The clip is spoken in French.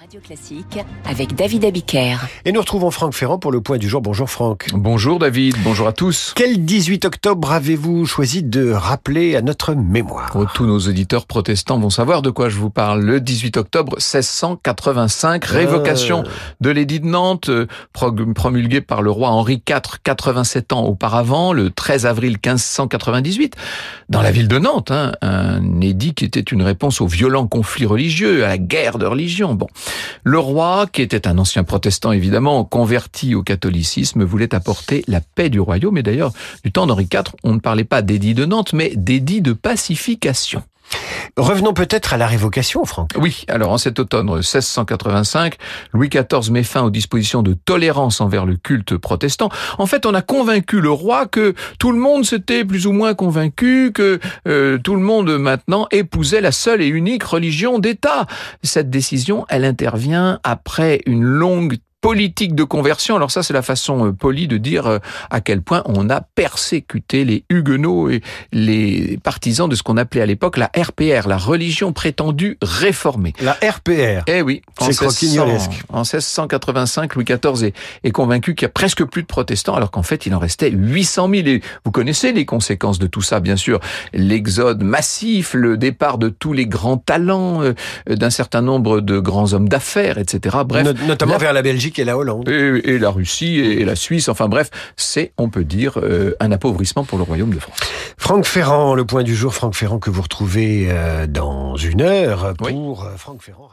Radio Classique avec David Abiker. Et nous retrouvons Franck Ferrand pour le point du jour. Bonjour Franck. Bonjour David, bonjour à tous. Quel 18 octobre avez-vous choisi de rappeler à notre mémoire oh, Tous nos auditeurs protestants vont savoir de quoi je vous parle. Le 18 octobre 1685, ah. révocation de l'édit de Nantes, euh, promulgué par le roi Henri IV 87 ans auparavant, le 13 avril 1598, dans la ville de Nantes. Hein, un édit qui était une réponse aux violents conflits religieux, à la guerre de religion. Bon. Le roi, qui était un ancien protestant évidemment, converti au catholicisme, voulait apporter la paix du royaume. Et d'ailleurs, du temps d'Henri IV, on ne parlait pas d'édit de Nantes, mais d'édit de pacification. Revenons peut-être à la révocation, Franck. Oui, alors en cet automne 1685, Louis XIV met fin aux dispositions de tolérance envers le culte protestant. En fait, on a convaincu le roi que tout le monde s'était plus ou moins convaincu que euh, tout le monde maintenant épousait la seule et unique religion d'État. Cette décision, elle intervient après une longue politique de conversion. Alors ça, c'est la façon euh, polie de dire euh, à quel point on a persécuté les huguenots et les partisans de ce qu'on appelait à l'époque la RPR, la religion prétendue réformée. La RPR Eh oui. C'est croquignolesque. En 1685, Louis XIV est, est convaincu qu'il y a presque plus de protestants, alors qu'en fait, il en restait 800 000. Et vous connaissez les conséquences de tout ça, bien sûr. L'exode massif, le départ de tous les grands talents, euh, d'un certain nombre de grands hommes d'affaires, etc. Bref. notamment vers la Belgique et la Hollande. Et, la Russie et, la Suisse. Enfin bref, c'est, on peut dire, euh, un appauvrissement pour le Royaume de France. Franck Ferrand, le point du jour, Franck Ferrand que vous retrouvez euh, dans une heure pour euh, Franck Ferrand.